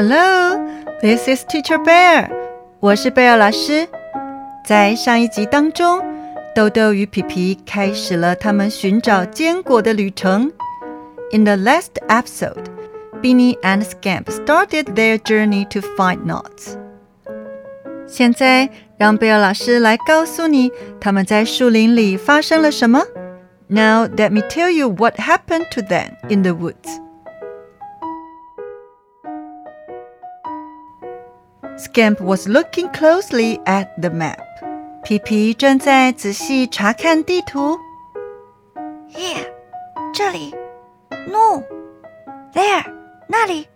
Hello, this is Teacher Bear。我是 Bear 老师。在上一集当中，豆豆与皮皮开始了他们寻找坚果的旅程。In the last episode, Beany and Scamp started their journey to find nuts. 现在让 Bear 老师来告诉你他们在树林里发生了什么。Now let me tell you what happened to them in the woods. Scamp was looking closely at the map. 皮皮正在仔细查看地图。Here，这里。No，there，那里。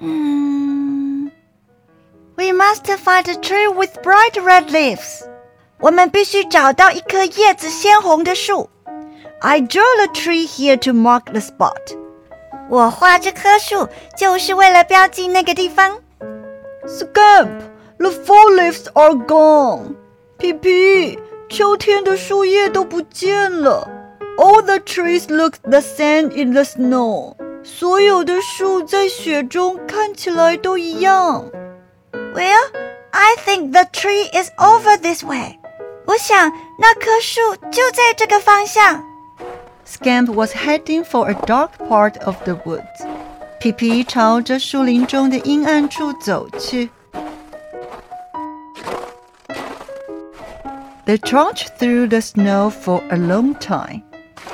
嗯，We must find a tree with bright red leaves。我们必须找到一棵叶子鲜红的树。I drew a tree here to mark the spot。我画这棵树就是为了标记那个地方。 Scamp, the four leaves are gone. 皮皮, 秋天的树叶都不见了. All the trees look the same in the snow。所有的树在雪中看起来都一样。Well, I think the tree is over this way。我想那棵树就在这个方向。Scamp was heading for a dark part of the woods. 皮皮朝着树林中的阴暗处走去。They trudged through the snow for a long time.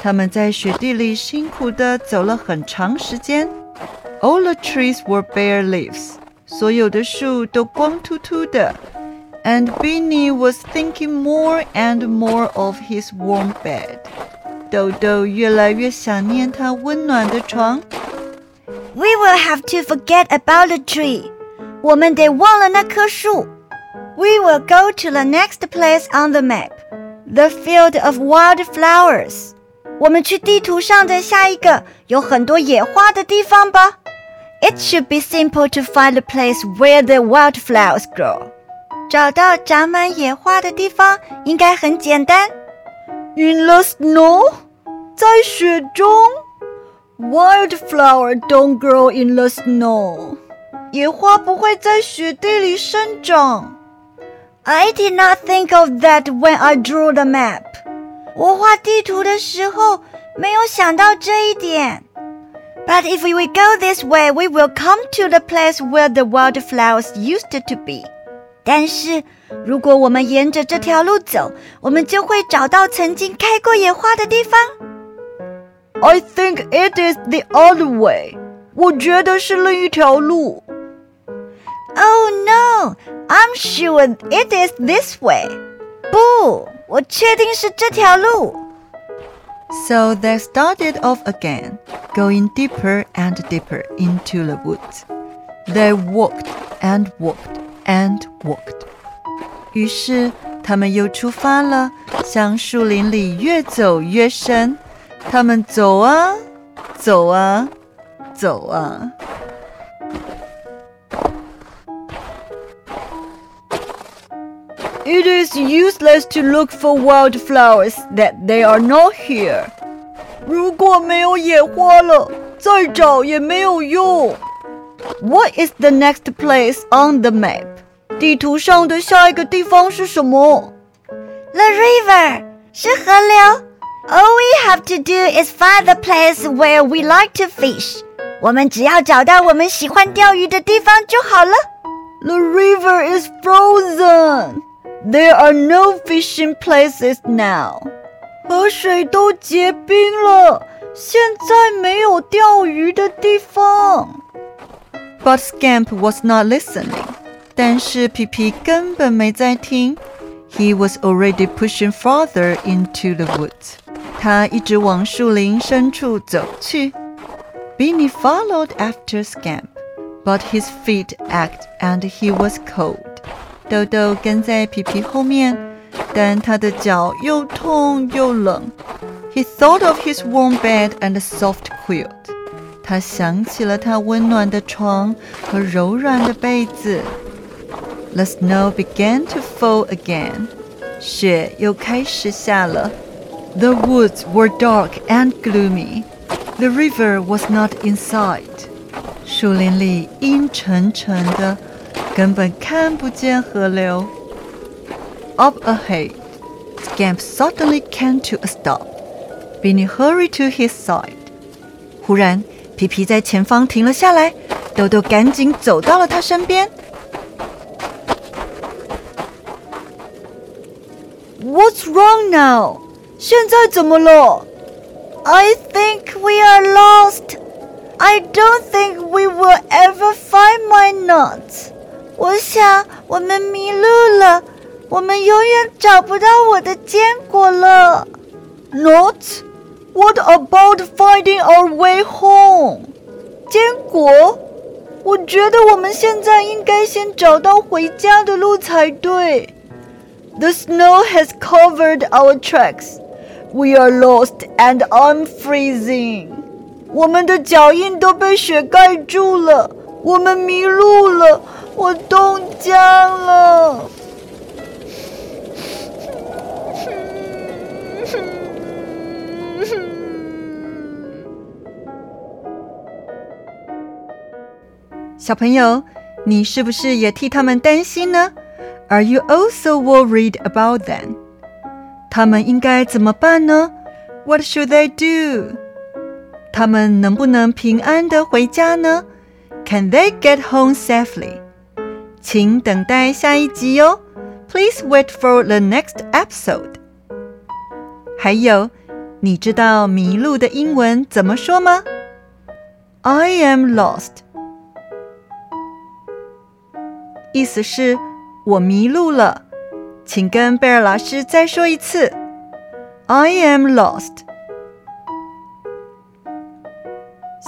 他们在雪地里辛苦地走了很长时间。All the trees were bare leaves. 所有的树都光秃秃的。And Beany was thinking more and more of his warm bed. 豆豆越来越想念他温暖的床。we will have to forget about the tree. 我们得忘了那棵树。We will go to the next place on the map, the field of wild flowers. 我们去地图上的下一个有很多野花的地方吧。It should be simple to find a place where the wildflowers grow. 找到长满野花的地方应该很简单。In the snow，在雪中。 Wildflower don't grow in the snow. 野花不会在雪地里生长。I did not think of that when I drew the map. 我画地图的时候没有想到这一点。But if we go this way, we will come to the place where the wildflowers used to be. 但是如果我们沿着这条路走，我们就会找到曾经开过野花的地方。 I think it is the other way. 我觉得是另一条路。Oh no, I'm sure it is this way. 不，我确定是这条路。So they started off again, going deeper and deeper into the woods. They walked and walked and walked. 于是他们又出发了，向树林里越走越深。 他们走啊，走啊，走啊。It is useless to look for wildflowers that they are not here. 如果没有野花了，再找也没有用。What is the next place on the map? 地图上的下一个地方是什么？The river 是河流。all we have to do is find the place where we like to fish. 我们只要找到我们喜欢钓鱼的地方就好了。The river is frozen. There are no fishing places now. 河水都结冰了，现在没有钓鱼的地方。But Scamp was not listening. 但是皮皮根本没在听。He was already pushing farther into the woods. 他一直往树林深处走去。Beany followed after Scamp, but his feet ached and he was cold. 豆豆跟在皮皮后面，但他的脚又痛又冷。He thought of his warm bed and soft quilt. 他想起了他温暖的床和柔软的被子。The snow began to fall again. 雪又开始下了。the woods were dark and gloomy. The river was not in sight. 树林里阴沉沉的，根本看不见河流。Up ahead, Scamp suddenly came to a stop. Beany hurried to his side. 忽然，皮皮在前方停了下来，豆豆赶紧走到了他身边。What's wrong now? 现在怎么了？I think we are lost. I don't think we will ever find my nuts. 我想我们迷路了，我们永远找不到我的坚果了。Nuts? What about finding our way home? 坚果？我觉得我们现在应该先找到回家的路才对。The snow has covered our tracks. We are lost and I'm freezing. 我们的脚印都被雪盖住了，我们迷路了，我冻僵了。小朋友，你是不是也替他们担心呢？Are you also worried about them? 他们应该怎么办呢？What should they do? 他们能不能平安的回家呢？Can they get home safely? 请等待下一集哦。Please wait for the next episode. 还有，你知道迷路的英文怎么说吗？I am lost. 意思是。我迷路了， 请跟贝尔老师再说一次。I am lost。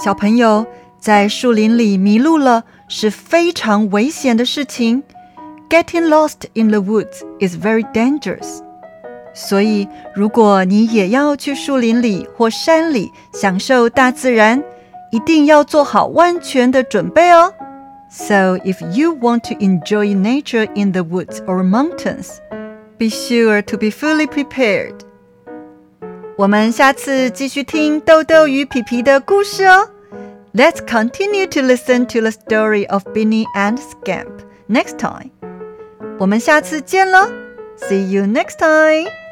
小朋友在树林里迷路了是非常危险的事情。Getting lost in the woods is very dangerous。所以，如果你也要去树林里或山里享受大自然，一定要做好万全的准备哦。So if you want to enjoy nature in the woods or mountains, be sure to be fully prepared. 我们下次继续听豆豆与皮皮的故事哦。Let's continue to listen to the story of Beany and Scamp next time. 我们下次见喽。See you next time.